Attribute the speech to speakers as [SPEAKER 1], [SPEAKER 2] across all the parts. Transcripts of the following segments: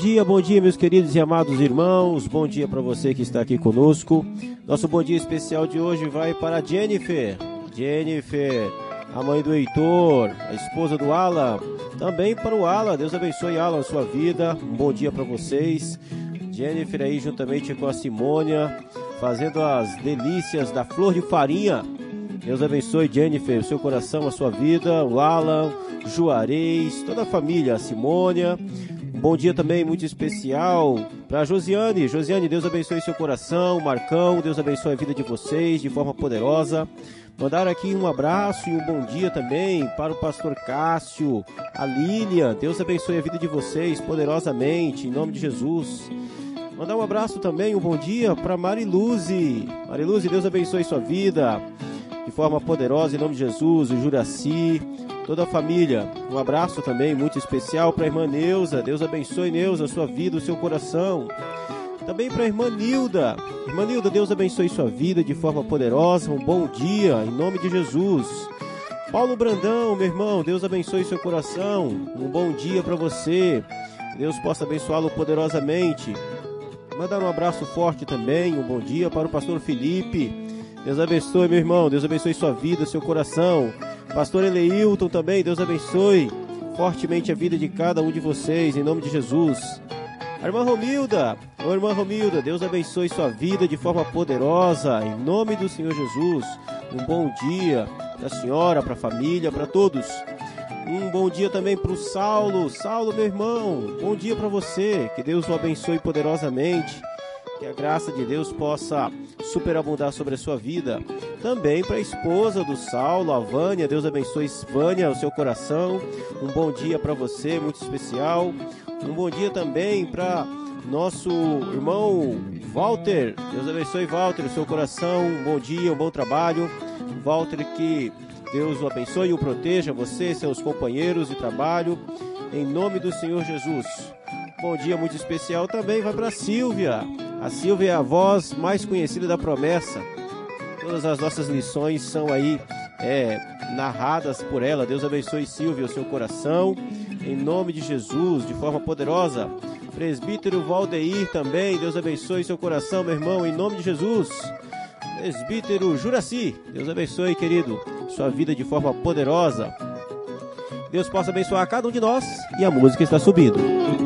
[SPEAKER 1] Dia, bom dia, meus queridos e amados irmãos. Bom dia para você que está aqui conosco. Nosso bom dia especial de hoje vai para Jennifer. Jennifer, a mãe do Heitor, a esposa do Alan. Também para o Alan. Deus abençoe, Alan, a sua vida. Um bom dia para vocês. Jennifer aí juntamente com a Simônia, fazendo as delícias da flor de farinha. Deus abençoe, Jennifer, o seu coração, a sua vida, o Alan, Juarez, toda a família, a Simônia. Bom dia também muito especial para Josiane. Josiane, Deus abençoe seu coração. Marcão, Deus abençoe a vida de vocês de forma poderosa. Mandar aqui um abraço e um bom dia também para o pastor Cássio, a Lília. Deus abençoe a vida de vocês poderosamente, em nome de Jesus. Mandar um abraço também, um bom dia para Mariluze. Mariluze, Deus abençoe sua vida de forma poderosa, em nome de Jesus. O Juraci, toda a família. Um abraço também muito especial para a irmã Neuza. Deus abençoe, Neuza, sua vida, o seu coração. Também para a irmã Nilda. Irmã Nilda, Deus abençoe sua vida de forma poderosa. Um bom dia, em nome de Jesus. Paulo Brandão, meu irmão, Deus abençoe seu coração. Um bom dia para você. Deus possa abençoá-lo poderosamente. Mandar um abraço forte também, um bom dia para o pastor Felipe. Deus abençoe, meu irmão. Deus abençoe sua vida, seu coração. Pastor Eleilton também, Deus abençoe fortemente a vida de cada um de vocês, em nome de Jesus. A irmã Romilda, ô irmã Romilda, Deus abençoe sua vida de forma poderosa, em nome do Senhor Jesus. Um bom dia para a senhora, para a família, para todos. Um bom dia também para o Saulo. Saulo, meu irmão, bom dia para você. Que Deus o abençoe poderosamente. Que a graça de Deus possa superabundar sobre a sua vida. Também para a esposa do Saulo, a Vânia. Deus abençoe Vânia, o seu coração. Um bom dia para você, muito especial. Um bom dia também para nosso irmão Walter. Deus abençoe Walter, o seu coração. Um bom dia, um bom trabalho. Walter, que Deus o abençoe e o proteja, você, seus companheiros de trabalho, em nome do Senhor Jesus. Bom dia muito especial também vai para Silvia. A Silvia é a voz mais conhecida da promessa. Todas as nossas lições são aí é, narradas por ela. Deus abençoe Silvia, o seu coração, em nome de Jesus, de forma poderosa. Presbítero Valdeir também, Deus abençoe seu coração, meu irmão, em nome de Jesus. Presbítero Juraci, Deus abençoe, querido, sua vida de forma poderosa. Deus possa abençoar cada um de nós e a música está subindo.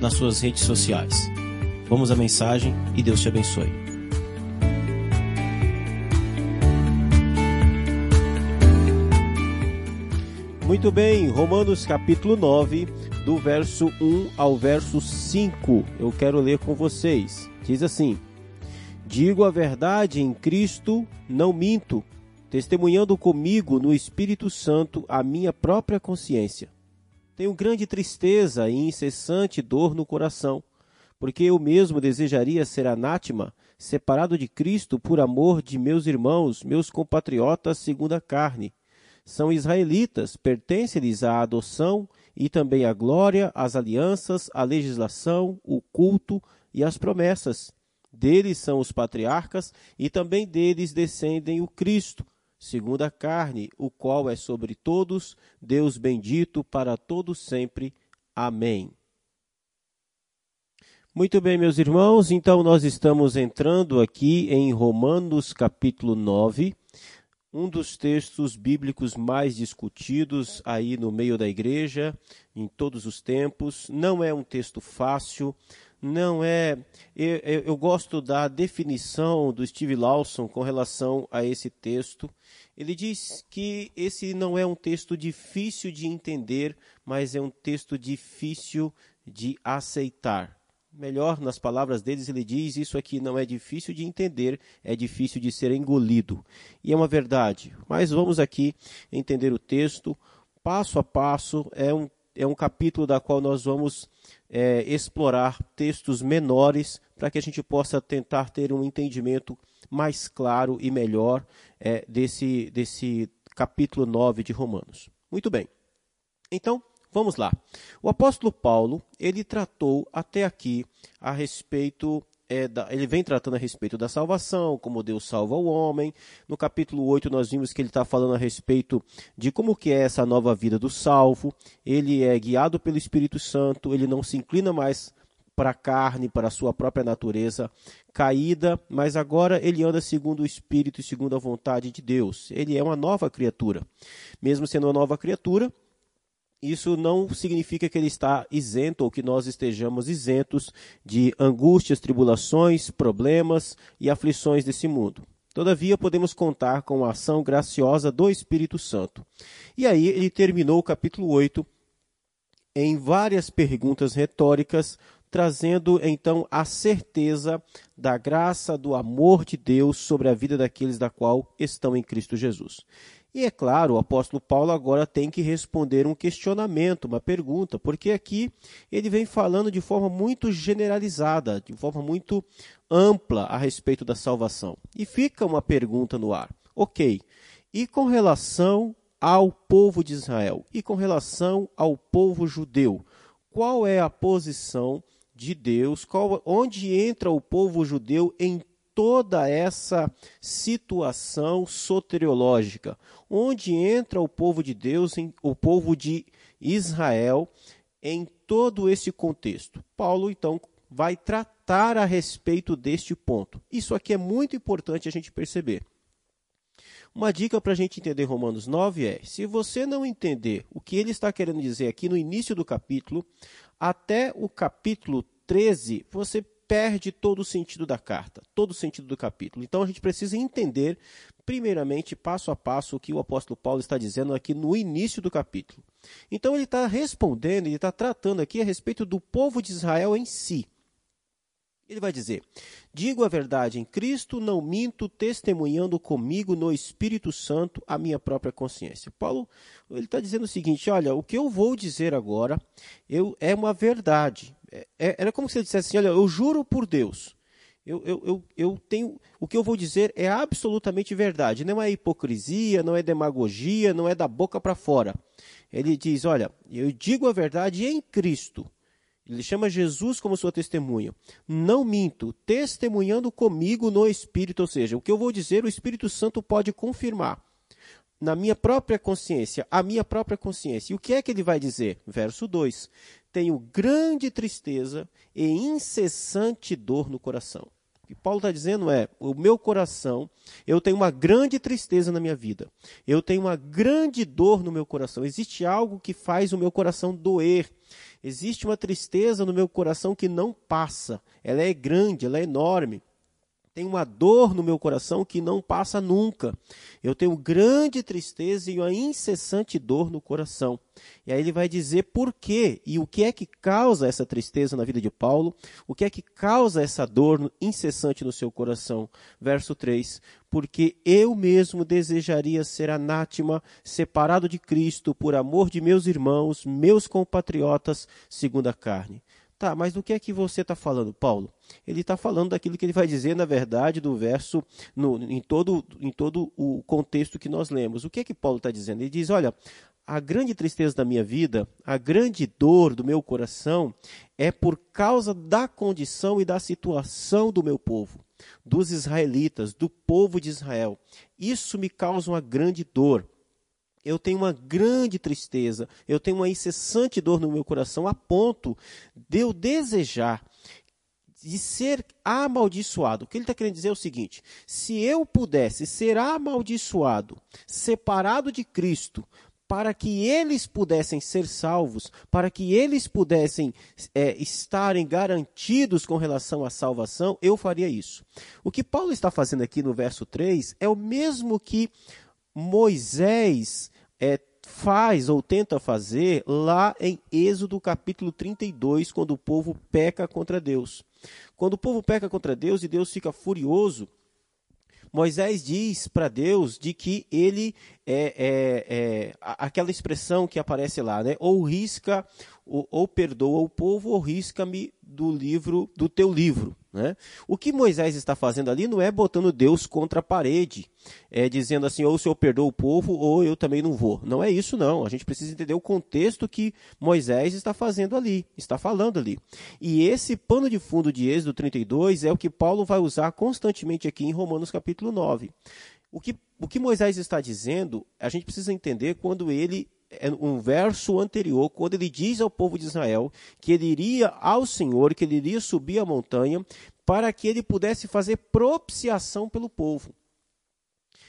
[SPEAKER 1] nas suas redes sociais. Vamos à mensagem e Deus te abençoe. Muito bem, Romanos capítulo 9, do verso 1 ao verso 5. Eu quero ler com vocês. Diz assim: Digo a verdade em Cristo, não minto, testemunhando comigo no Espírito Santo a minha própria consciência. Tenho grande tristeza e incessante dor no coração, porque eu mesmo desejaria ser anátema, separado de Cristo por amor de meus irmãos, meus compatriotas segundo a carne. São israelitas, pertence-lhes a adoção e também a glória, as alianças, a legislação, o culto e as promessas. Deles são os patriarcas e também deles descendem o Cristo, segundo a carne, o qual é sobre todos, Deus bendito para todos sempre. Amém. Muito bem, meus irmãos, então nós estamos entrando aqui em Romanos capítulo 9, um dos textos bíblicos mais discutidos aí no meio da igreja, em todos os tempos. Não é um texto fácil, não é. Eu, eu, gosto da definição do Steve Lawson com relação a esse texto. Ele diz que esse não é um texto difícil de entender, mas é um texto difícil de aceitar. melhor nas palavras deles, ele diz: Isso aqui não é difícil de entender, é difícil de ser engolido. E é uma verdade. Mas vamos aqui entender o texto passo a passo. É um, é um capítulo da qual nós vamos é, explorar textos menores para que a gente possa tentar ter um entendimento mais claro e melhor é, desse, desse capítulo 9 de Romanos. Muito bem. Então, Vamos lá. O apóstolo Paulo, ele tratou até aqui a respeito é, da, ele vem tratando a respeito da salvação, como Deus salva o homem. No capítulo 8 nós vimos que ele está falando a respeito de como que é essa nova vida do salvo. Ele é guiado pelo Espírito Santo, ele não se inclina mais para a carne, para a sua própria natureza caída, mas agora ele anda segundo o Espírito e segundo a vontade de Deus. Ele é uma nova criatura. Mesmo sendo uma nova criatura, isso não significa que ele está isento ou que nós estejamos isentos de angústias, tribulações, problemas e aflições desse mundo. Todavia, podemos contar com a ação graciosa do Espírito Santo. E aí, ele terminou o capítulo 8 em várias perguntas retóricas, trazendo então a certeza da graça, do amor de Deus sobre a vida daqueles da qual estão em Cristo Jesus. E é claro, o apóstolo Paulo agora tem que responder um questionamento, uma pergunta, porque aqui ele vem falando de forma muito generalizada, de forma muito ampla a respeito da salvação. E fica uma pergunta no ar. Ok, e com relação ao povo de Israel e com relação ao povo judeu, qual é a posição de Deus? Qual, onde entra o povo judeu em toda essa situação soteriológica, onde entra o povo de Deus, o povo de Israel, em todo esse contexto. Paulo, então, vai tratar a respeito deste ponto. Isso aqui é muito importante a gente perceber. Uma dica para a gente entender Romanos 9 é: se você não entender o que ele está querendo dizer aqui no início do capítulo, até o capítulo 13, você perde todo o sentido da carta, todo o sentido do capítulo. Então a gente precisa entender, primeiramente, passo a passo, o que o apóstolo Paulo está dizendo aqui no início do capítulo. Então ele está respondendo, ele está tratando aqui a respeito do povo de Israel em si. Ele vai dizer: Digo a verdade em Cristo, não minto, testemunhando comigo no Espírito Santo a minha própria consciência. Paulo ele está dizendo o seguinte: olha, o que eu vou dizer agora eu, é uma verdade. É, é, era como se ele dissesse assim: olha, eu juro por Deus. Eu, eu, eu, eu tenho. O que eu vou dizer é absolutamente verdade. Não é hipocrisia, não é demagogia, não é da boca para fora. Ele diz: olha, eu digo a verdade em Cristo. Ele chama Jesus como sua testemunha. Não minto, testemunhando comigo no Espírito, ou seja, o que eu vou dizer, o Espírito Santo pode confirmar. Na minha própria consciência, a minha própria consciência. E o que é que ele vai dizer? Verso 2: tenho grande tristeza e incessante dor no coração. O que Paulo está dizendo é: o meu coração, eu tenho uma grande tristeza na minha vida, eu tenho uma grande dor no meu coração. Existe algo que faz o meu coração doer. Existe uma tristeza no meu coração que não passa. Ela é grande, ela é enorme. Tem uma dor no meu coração que não passa nunca. Eu tenho grande tristeza e uma incessante dor no coração. E aí ele vai dizer por quê e o que é que causa essa tristeza na vida de Paulo, o que é que causa essa dor incessante no seu coração. Verso 3: Porque eu mesmo desejaria ser anátema, separado de Cristo, por amor de meus irmãos, meus compatriotas, segundo a carne. Tá, mas do que é que você está falando, Paulo? Ele está falando daquilo que ele vai dizer, na verdade, do verso, no, em, todo, em todo o contexto que nós lemos. O que é que Paulo está dizendo? Ele diz: olha, a grande tristeza da minha vida, a grande dor do meu coração, é por causa da condição e da situação do meu povo, dos israelitas, do povo de Israel. Isso me causa uma grande dor eu tenho uma grande tristeza, eu tenho uma incessante dor no meu coração, a ponto de eu desejar de ser amaldiçoado. O que ele está querendo dizer é o seguinte: se eu pudesse ser amaldiçoado, separado de Cristo, para que eles pudessem ser salvos, para que eles pudessem é, estarem garantidos com relação à salvação, eu faria isso. O que Paulo está fazendo aqui no verso 3 é o mesmo que Moisés é, faz ou tenta fazer lá em Êxodo capítulo 32, quando o povo peca contra Deus. Quando o povo peca contra Deus e Deus fica furioso, Moisés diz para Deus de que ele é, é, é, aquela expressão que aparece lá, né? Ou risca, ou, ou perdoa o povo, ou risca-me do livro, do teu livro. Né? O que Moisés está fazendo ali não é botando Deus contra a parede, é dizendo assim, ou o Senhor perdoa o povo, ou eu também não vou. Não é isso, não. A gente precisa entender o contexto que Moisés está fazendo ali, está falando ali. E esse pano de fundo de Êxodo 32 é o que Paulo vai usar constantemente aqui em Romanos capítulo 9. O que, o que Moisés está dizendo, a gente precisa entender quando ele um verso anterior, quando ele diz ao povo de Israel que ele iria ao Senhor, que ele iria subir a montanha, para que ele pudesse fazer propiciação pelo povo.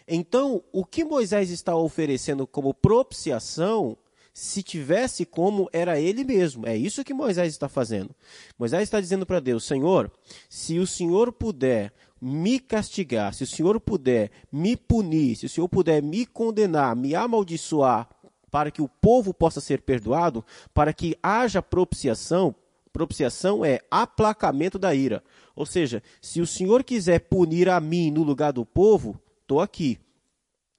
[SPEAKER 1] Então, o que Moisés está oferecendo como propiciação, se tivesse como, era ele mesmo. É isso que Moisés está fazendo. Moisés está dizendo para Deus: Senhor, se o Senhor puder me castigar, se o Senhor puder me punir, se o Senhor puder me condenar, me amaldiçoar para que o povo possa ser perdoado, para que haja propiciação. Propiciação é aplacamento da ira. Ou seja, se o Senhor quiser punir a mim no lugar do povo, estou aqui.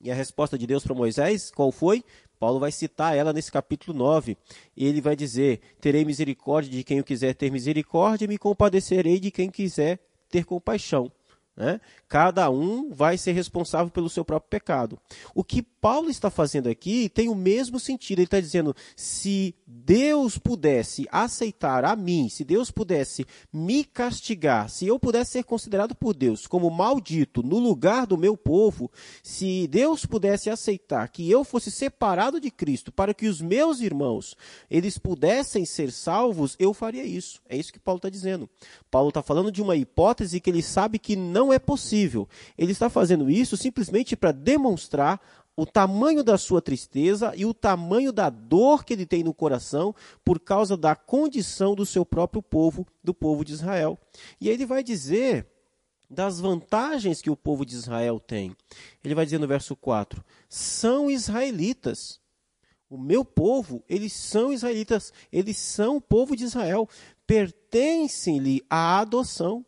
[SPEAKER 1] E a resposta de Deus para Moisés, qual foi? Paulo vai citar ela nesse capítulo 9. E ele vai dizer: Terei misericórdia de quem eu quiser ter misericórdia, e me compadecerei de quem quiser ter compaixão. Né? Cada um vai ser responsável pelo seu próprio pecado. O que Paulo está fazendo aqui tem o mesmo sentido. Ele está dizendo: se Deus pudesse aceitar a mim, se Deus pudesse me castigar, se eu pudesse ser considerado por Deus como maldito no lugar do meu povo, se Deus pudesse aceitar que eu fosse separado de Cristo para que os meus irmãos eles pudessem ser salvos, eu faria isso. É isso que Paulo está dizendo. Paulo está falando de uma hipótese que ele sabe que não é possível. Ele está fazendo isso simplesmente para demonstrar o tamanho da sua tristeza e o tamanho da dor que ele tem no coração por causa da condição do seu próprio povo, do povo de Israel. E ele vai dizer das vantagens que o povo de Israel tem. Ele vai dizer no verso 4: são israelitas. O meu povo, eles são israelitas, eles são o povo de Israel, pertencem-lhe à adoção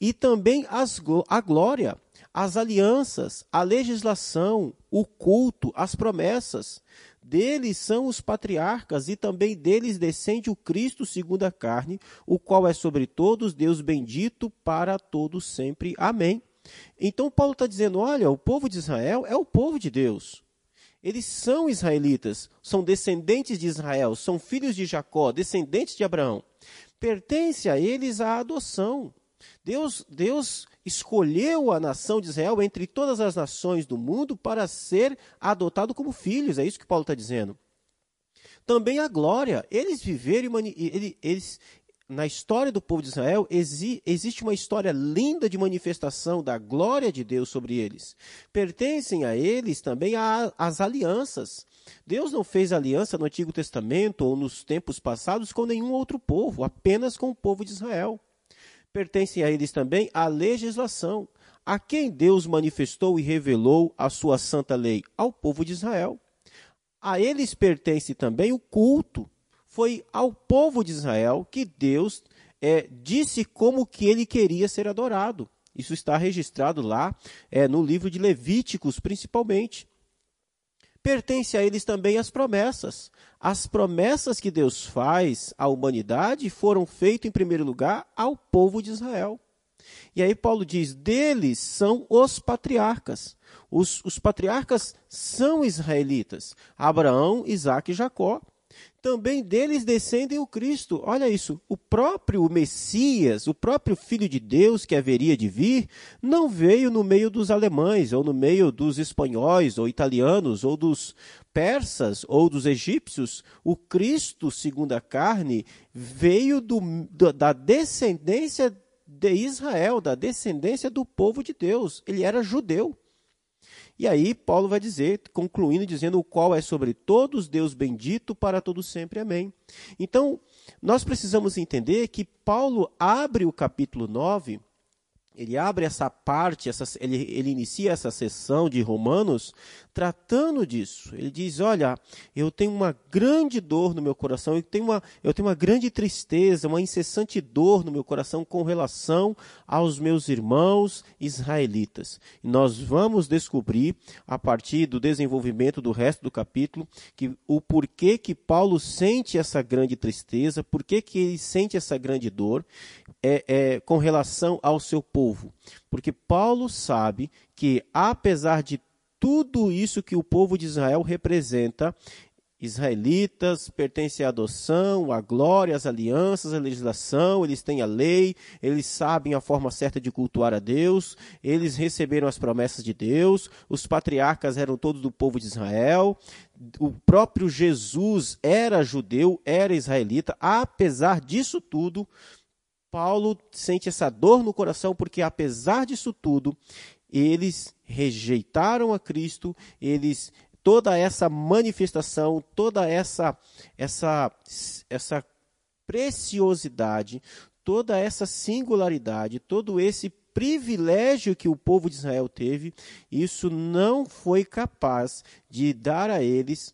[SPEAKER 1] e também as, a glória, as alianças, a legislação, o culto, as promessas. Deles são os patriarcas, e também deles descende o Cristo segundo a carne, o qual é sobre todos Deus bendito para todos sempre. Amém. Então Paulo está dizendo: olha, o povo de Israel é o povo de Deus. Eles são israelitas, são descendentes de Israel, são filhos de Jacó, descendentes de Abraão. Pertence a eles a adoção. Deus, Deus escolheu a nação de Israel entre todas as nações do mundo para ser adotado como filhos. É isso que Paulo está dizendo. Também a glória. Eles viveram, eles, na história do povo de Israel, existe uma história linda de manifestação da glória de Deus sobre eles. Pertencem a eles também as alianças. Deus não fez aliança no Antigo Testamento ou nos tempos passados com nenhum outro povo, apenas com o povo de Israel pertencem a eles também a legislação, a quem Deus manifestou e revelou a sua santa lei, ao povo de Israel. A eles pertence também o culto. Foi ao povo de Israel que Deus é, disse como que ele queria ser adorado. Isso está registrado lá é, no livro de Levíticos, principalmente. Pertence a eles também as promessas. As promessas que Deus faz à humanidade foram feitas, em primeiro lugar, ao povo de Israel. E aí Paulo diz: deles são os patriarcas. Os, os patriarcas são israelitas: Abraão, Isaac e Jacó também deles descendem o Cristo. Olha isso, o próprio Messias, o próprio Filho de Deus que haveria de vir, não veio no meio dos alemães, ou no meio dos espanhóis, ou italianos, ou dos persas, ou dos egípcios. O Cristo, segundo a carne, veio do, da descendência de Israel, da descendência do povo de Deus. Ele era judeu. E aí Paulo vai dizer, concluindo, dizendo o qual é sobre todos Deus bendito para todos sempre. Amém. Então, nós precisamos entender que Paulo abre o capítulo 9 ele abre essa parte, essa, ele, ele inicia essa sessão de Romanos tratando disso. Ele diz: Olha, eu tenho uma grande dor no meu coração, eu tenho, uma, eu tenho uma grande tristeza, uma incessante dor no meu coração com relação aos meus irmãos israelitas. E nós vamos descobrir, a partir do desenvolvimento do resto do capítulo, que o porquê que Paulo sente essa grande tristeza, porquê que ele sente essa grande dor é, é, com relação ao seu povo. Porque Paulo sabe que, apesar de tudo isso que o povo de Israel representa, israelitas pertencem à adoção, à glória, às alianças, à legislação, eles têm a lei, eles sabem a forma certa de cultuar a Deus, eles receberam as promessas de Deus, os patriarcas eram todos do povo de Israel, o próprio Jesus era judeu, era israelita, apesar disso tudo, Paulo sente essa dor no coração porque, apesar disso tudo, eles rejeitaram a Cristo, eles toda essa manifestação, toda essa essa essa preciosidade, toda essa singularidade, todo esse privilégio que o povo de Israel teve, isso não foi capaz de dar a eles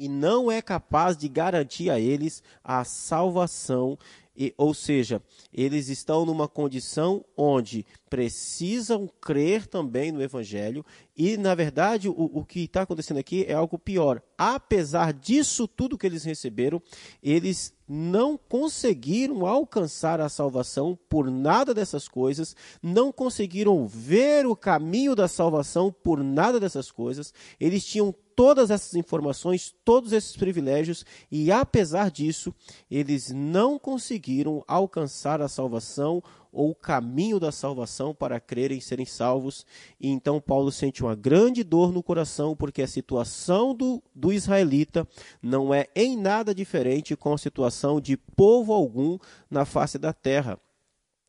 [SPEAKER 1] e não é capaz de garantir a eles a salvação e, ou seja, eles estão numa condição onde precisam crer também no Evangelho, e, na verdade, o, o que está acontecendo aqui é algo pior. Apesar disso tudo que eles receberam, eles não conseguiram alcançar a salvação por nada dessas coisas, não conseguiram ver o caminho da salvação por nada dessas coisas, eles tinham todas essas informações, todos esses privilégios, e apesar disso, eles não conseguiram alcançar a salvação ou o caminho da salvação para crerem serem salvos. E então Paulo sente uma grande dor no coração, porque a situação do, do israelita não é em nada diferente com a situação de povo algum na face da terra.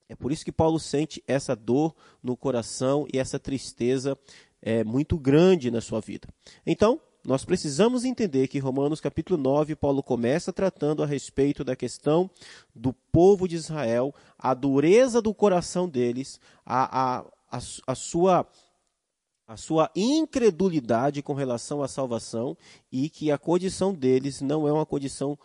[SPEAKER 1] É por isso que Paulo sente essa dor no coração e essa tristeza é, muito grande na sua vida. Então, nós precisamos entender que Romanos capítulo 9, Paulo começa tratando a respeito da questão do povo de Israel, a dureza do coração deles, a, a, a, a sua a sua incredulidade com relação à salvação e que a condição deles não é uma condição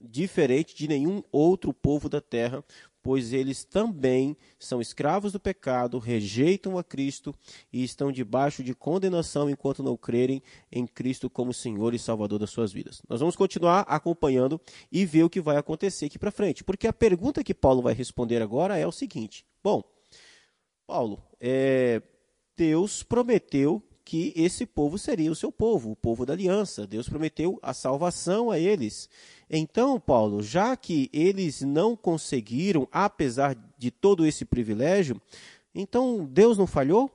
[SPEAKER 1] diferente de nenhum outro povo da terra, pois eles também são escravos do pecado, rejeitam a Cristo e estão debaixo de condenação enquanto não crerem em Cristo como Senhor e Salvador das suas vidas. Nós vamos continuar acompanhando e ver o que vai acontecer aqui para frente, porque a pergunta que Paulo vai responder agora é o seguinte: Bom, Paulo, é, Deus prometeu que esse povo seria o seu povo, o povo da aliança. Deus prometeu a salvação a eles. Então, Paulo, já que eles não conseguiram, apesar de todo esse privilégio, então Deus não falhou?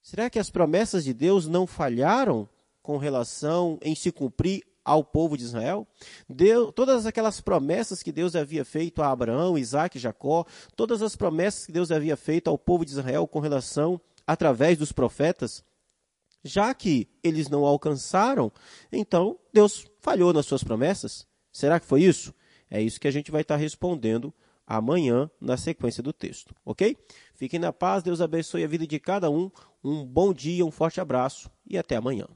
[SPEAKER 1] Será que as promessas de Deus não falharam com relação em se cumprir ao povo de Israel? Deus, todas aquelas promessas que Deus havia feito a Abraão, Isaac e Jacó, todas as promessas que Deus havia feito ao povo de Israel com relação através dos profetas, já que eles não alcançaram, então Deus falhou nas suas promessas. Será que foi isso? É isso que a gente vai estar respondendo amanhã na sequência do texto, ok? Fiquem na paz, Deus abençoe a vida de cada um. Um bom dia, um forte abraço e até amanhã.